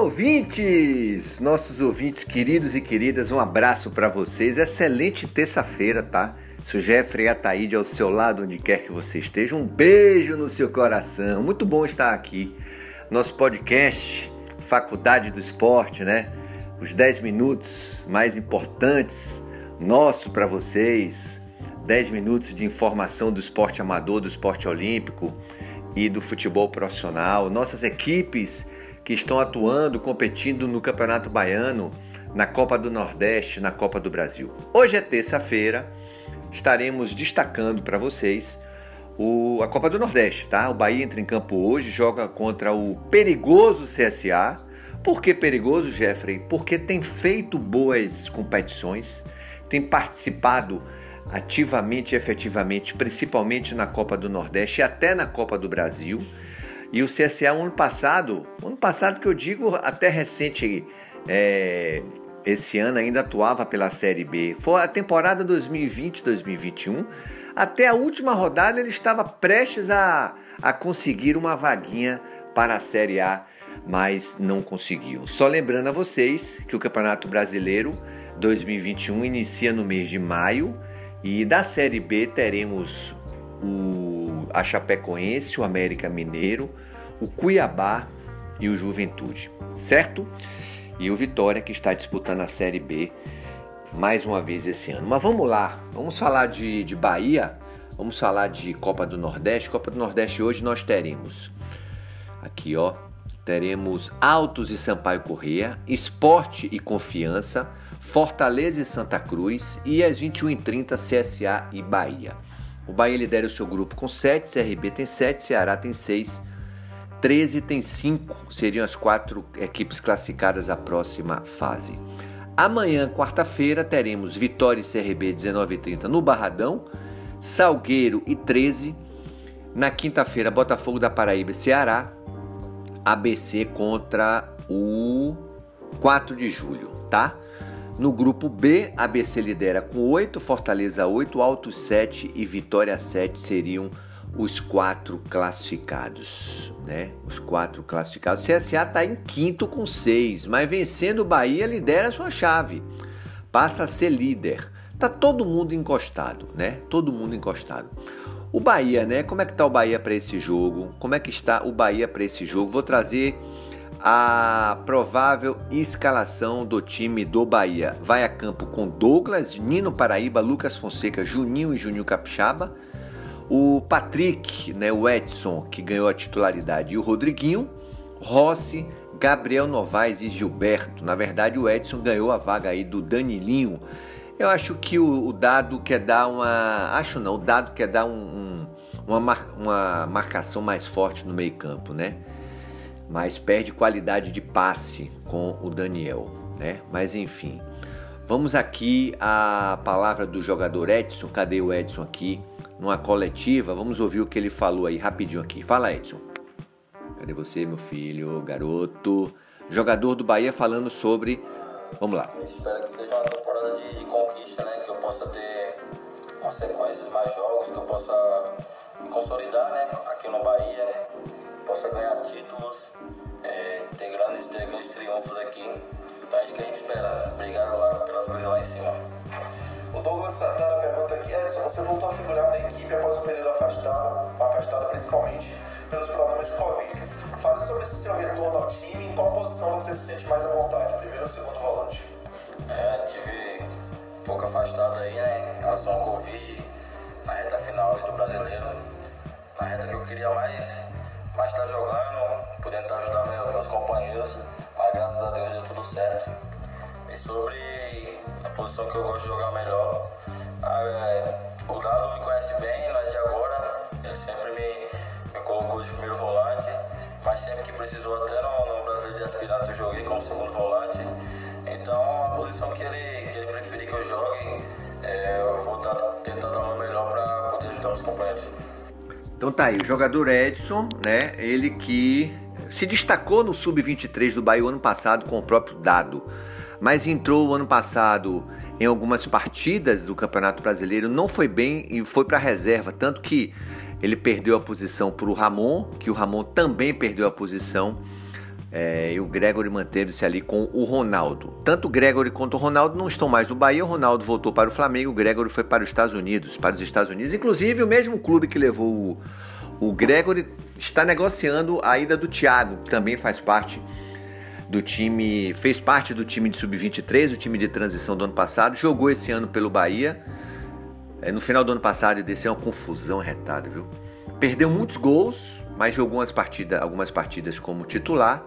ouvintes! Nossos ouvintes queridos e queridas, um abraço para vocês. Excelente terça-feira, tá? Sou Jeffrey Ataíde ao seu lado, onde quer que você esteja. Um beijo no seu coração. Muito bom estar aqui. Nosso podcast, Faculdade do Esporte, né? Os 10 minutos mais importantes nosso para vocês. 10 minutos de informação do esporte amador, do esporte olímpico e do futebol profissional. Nossas equipes que estão atuando, competindo no Campeonato Baiano, na Copa do Nordeste, na Copa do Brasil. Hoje é terça-feira, estaremos destacando para vocês o, a Copa do Nordeste, tá? O Bahia entra em campo hoje, joga contra o perigoso CSA. Por que perigoso, Jeffrey? Porque tem feito boas competições, tem participado ativamente e efetivamente, principalmente na Copa do Nordeste e até na Copa do Brasil. E o CSA, ano passado, ano passado que eu digo até recente, é, esse ano ainda atuava pela Série B. Foi a temporada 2020-2021. Até a última rodada ele estava prestes a, a conseguir uma vaguinha para a Série A, mas não conseguiu. Só lembrando a vocês que o Campeonato Brasileiro 2021 inicia no mês de maio e da Série B teremos o a Chapecoense, o América Mineiro, o Cuiabá e o Juventude, certo? E o Vitória que está disputando a Série B mais uma vez esse ano. Mas vamos lá, vamos falar de, de Bahia, vamos falar de Copa do Nordeste. Copa do Nordeste hoje nós teremos aqui, ó, teremos Altos e Sampaio Correia, Esporte e Confiança, Fortaleza e Santa Cruz e às 21h30 CSA e Bahia. O Bahia lidera o seu grupo com 7, CRB tem 7, Ceará tem 6, 13 tem 5, seriam as quatro equipes classificadas à próxima fase. Amanhã, quarta-feira, teremos Vitória e CRB 19h30 no Barradão, Salgueiro e 13. Na quinta-feira, Botafogo da Paraíba e Ceará, ABC contra o 4 de julho, tá? No grupo B, ABC lidera com 8, Fortaleza 8, Altos 7 e Vitória 7 seriam os quatro classificados, né? Os quatro classificados. O CSA está em quinto com 6, mas vencendo o Bahia lidera sua chave. Passa a ser líder. Tá todo mundo encostado, né? Todo mundo encostado. O Bahia, né? Como é que tá o Bahia para esse jogo? Como é que está o Bahia para esse jogo? Vou trazer a provável escalação do time do Bahia. Vai a campo com Douglas, Nino Paraíba, Lucas Fonseca, Juninho e Juninho Capixaba. O Patrick, né, o Edson, que ganhou a titularidade, e o Rodriguinho, Rossi, Gabriel Novaes e Gilberto. Na verdade, o Edson ganhou a vaga aí do Danilinho. Eu acho que o, o dado quer dar uma. Acho não, o dado quer dar um, um, uma, mar, uma marcação mais forte no meio-campo, né? Mas perde qualidade de passe com o Daniel, né? Mas enfim, vamos aqui à palavra do jogador Edson. Cadê o Edson aqui? Numa coletiva, vamos ouvir o que ele falou aí rapidinho aqui. Fala, Edson. Cadê você, meu filho, garoto? Jogador do Bahia falando sobre. Vamos lá. Eu espero que seja uma temporada de, de conquista, né? Que eu possa ter uma sequência mais jogos, que eu possa me consolidar, né? Aqui no Bahia, né? possa ganhar títulos, Gente espera brigar lá pelas coisas lá em cima. O Douglas Santana pergunta aqui, Edson, você voltou a figurar na equipe após o período afastado, afastado principalmente pelos problemas de Covid. Fale sobre seu retorno ao time em qual posição você se sente mais à vontade, primeiro ou segundo volante? É, tive um pouco afastado aí né, em relação ao Covid, na reta final do brasileiro, na reta que eu queria mais mas tá jogando, podendo ajudar meus, meus companheiros, mas graças a Deus deu tudo certo. Sobre a posição que eu gosto de jogar melhor, é, o Dado me conhece bem, não é de agora, ele sempre me, me colocou de primeiro volante, mas sempre que precisou até no, no Brasil de aspirantes eu joguei como segundo volante. Então a posição que ele, que ele preferir que eu jogue, é, eu vou tá, tentar dar o meu melhor para poder ajudar os companheiros. Então tá aí, o jogador Edson, né? Ele que se destacou no sub-23 do Bahia ano passado com o próprio dado, mas entrou ano passado em algumas partidas do Campeonato Brasileiro, não foi bem e foi para reserva, tanto que ele perdeu a posição para o Ramon, que o Ramon também perdeu a posição É, e o Gregory manteve-se ali com o Ronaldo. Tanto o Gregory quanto o Ronaldo não estão mais no Bahia. O Ronaldo voltou para o Flamengo, o Gregory foi para os Estados Unidos, para os Estados Unidos. Inclusive, o mesmo clube que levou o, o Gregory está negociando a ida do Thiago, que também faz parte do time, fez parte do time de sub-23, o time de transição do ano passado, jogou esse ano pelo Bahia. É, no final do ano passado, e desse é uma confusão retada, viu? Perdeu muitos gols, mas jogou umas partidas, algumas partidas como titular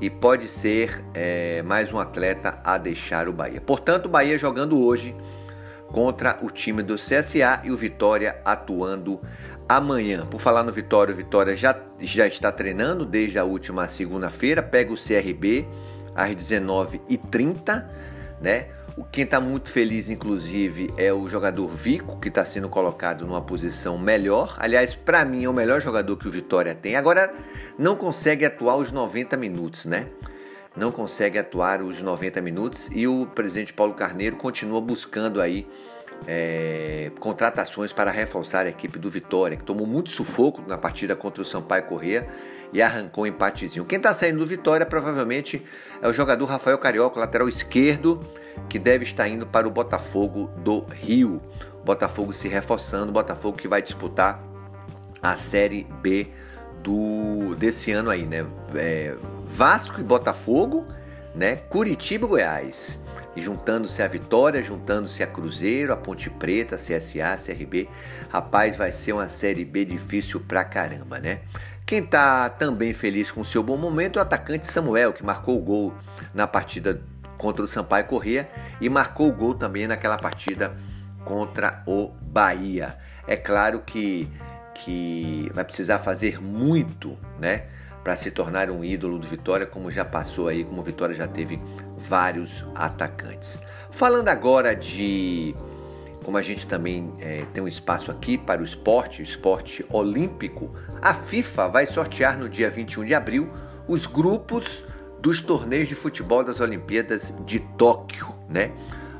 e pode ser é, mais um atleta a deixar o Bahia. Portanto, o Bahia jogando hoje contra o time do CSA e o Vitória atuando amanhã. Por falar no Vitória, o Vitória já, já está treinando desde a última segunda-feira, pega o CRB às 19h30, né? O quem está muito feliz, inclusive, é o jogador Vico, que está sendo colocado numa posição melhor. Aliás, para mim, é o melhor jogador que o Vitória tem. Agora, não consegue atuar os 90 minutos, né? Não consegue atuar os 90 minutos e o presidente Paulo Carneiro continua buscando aí é, contratações para reforçar a equipe do Vitória, que tomou muito sufoco na partida contra o Sampaio Corrêa e arrancou um empatezinho. Quem está saindo do Vitória provavelmente é o jogador Rafael Carioca, lateral esquerdo, que deve estar indo para o Botafogo do Rio. Botafogo se reforçando, Botafogo que vai disputar a Série B do desse ano aí, né? É, Vasco e Botafogo, né? Curitiba e Goiás. E juntando-se a Vitória, juntando-se a Cruzeiro, a Ponte Preta, CSA, CRB. Rapaz, vai ser uma Série B difícil pra caramba, né? Quem está também feliz com o seu bom momento é o atacante Samuel, que marcou o gol na partida contra o Sampaio Corrêa e marcou o gol também naquela partida contra o Bahia. É claro que, que vai precisar fazer muito, né? Para se tornar um ídolo do Vitória, como já passou aí, como o Vitória já teve vários atacantes. Falando agora de como a gente também é, tem um espaço aqui para o esporte, o esporte olímpico, a FIFA vai sortear no dia 21 de abril os grupos dos torneios de futebol das Olimpíadas de Tóquio, né?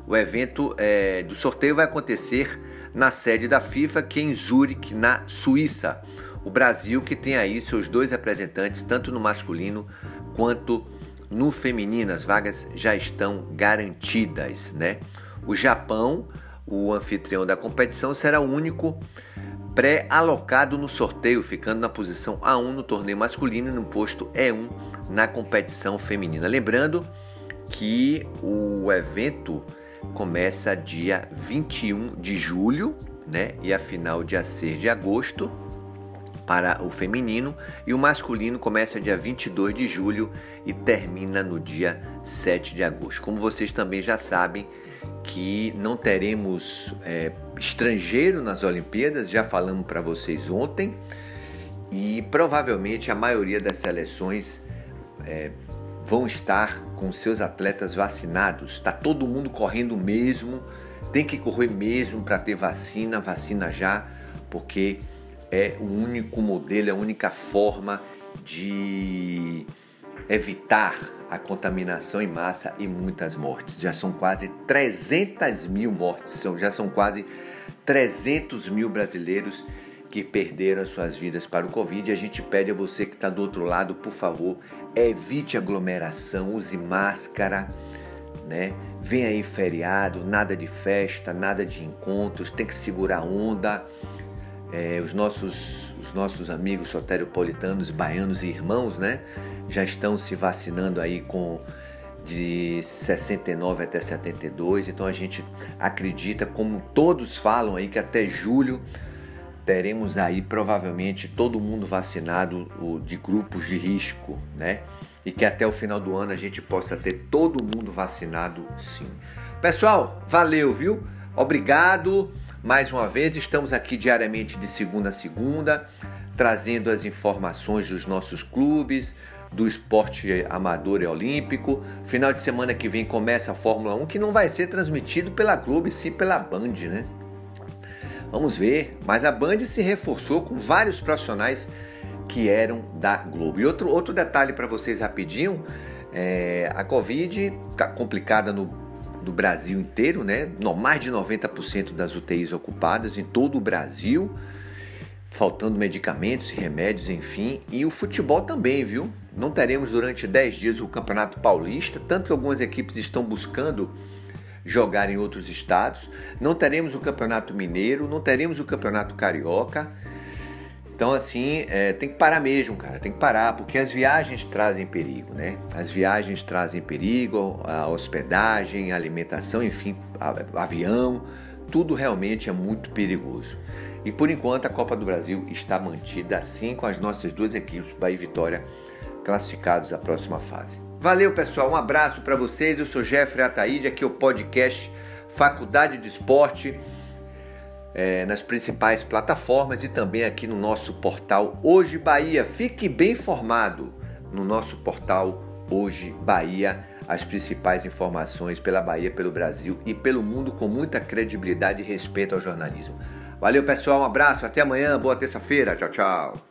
O evento é, do sorteio vai acontecer na sede da FIFA, que é em Zurique, na Suíça. O Brasil que tem aí seus dois representantes, tanto no masculino quanto no feminino. As vagas já estão garantidas, né? O Japão o anfitrião da competição será o único pré-alocado no sorteio, ficando na posição A1 no torneio masculino e no posto E1 na competição feminina. Lembrando que o evento começa dia 21 de julho, né? E a final dia 6 de agosto para o feminino e o masculino começa dia 22 de julho e termina no dia 7 de agosto. Como vocês também já sabem, que não teremos é, estrangeiro nas Olimpíadas, já falamos para vocês ontem, e provavelmente a maioria das seleções é, vão estar com seus atletas vacinados. Está todo mundo correndo mesmo, tem que correr mesmo para ter vacina, vacina já, porque é o único modelo, é a única forma de evitar a contaminação em massa e muitas mortes. Já são quase 300 mil mortes, já são quase 300 mil brasileiros que perderam suas vidas para o Covid. A gente pede a você que está do outro lado, por favor, evite aglomeração, use máscara, né? Vem aí feriado, nada de festa, nada de encontros, tem que segurar onda. É, os nossos os nossos amigos soteropolitanos, baianos e irmãos, né? já estão se vacinando aí com de 69 até 72. Então a gente acredita, como todos falam aí, que até julho teremos aí provavelmente todo mundo vacinado de grupos de risco, né? E que até o final do ano a gente possa ter todo mundo vacinado sim. Pessoal, valeu, viu? Obrigado mais uma vez. Estamos aqui diariamente de segunda a segunda, trazendo as informações dos nossos clubes, do esporte amador e olímpico. Final de semana que vem começa a Fórmula 1, que não vai ser transmitido pela Globo, e sim pela Band, né? Vamos ver, mas a Band se reforçou com vários profissionais que eram da Globo. E outro, outro detalhe para vocês rapidinho, é, a Covid está complicada no, no Brasil inteiro, né? Mais de 90% das UTIs ocupadas em todo o Brasil, faltando medicamentos e remédios, enfim. E o futebol também, viu? Não teremos durante 10 dias o Campeonato Paulista, tanto que algumas equipes estão buscando jogar em outros estados. Não teremos o Campeonato Mineiro, não teremos o Campeonato Carioca. Então, assim, é, tem que parar mesmo, cara. Tem que parar, porque as viagens trazem perigo, né? As viagens trazem perigo, a hospedagem, a alimentação, enfim, a, avião, tudo realmente é muito perigoso. E por enquanto a Copa do Brasil está mantida assim com as nossas duas equipes, Bahia e Vitória, classificados à próxima fase. Valeu, pessoal. Um abraço para vocês. Eu sou Jeffrey Ataíde, aqui é o podcast Faculdade de Esporte é, nas principais plataformas e também aqui no nosso portal Hoje Bahia. Fique bem informado no nosso portal Hoje Bahia, as principais informações pela Bahia, pelo Brasil e pelo mundo com muita credibilidade e respeito ao jornalismo. Valeu, pessoal, um abraço, até amanhã, boa terça-feira, tchau, tchau.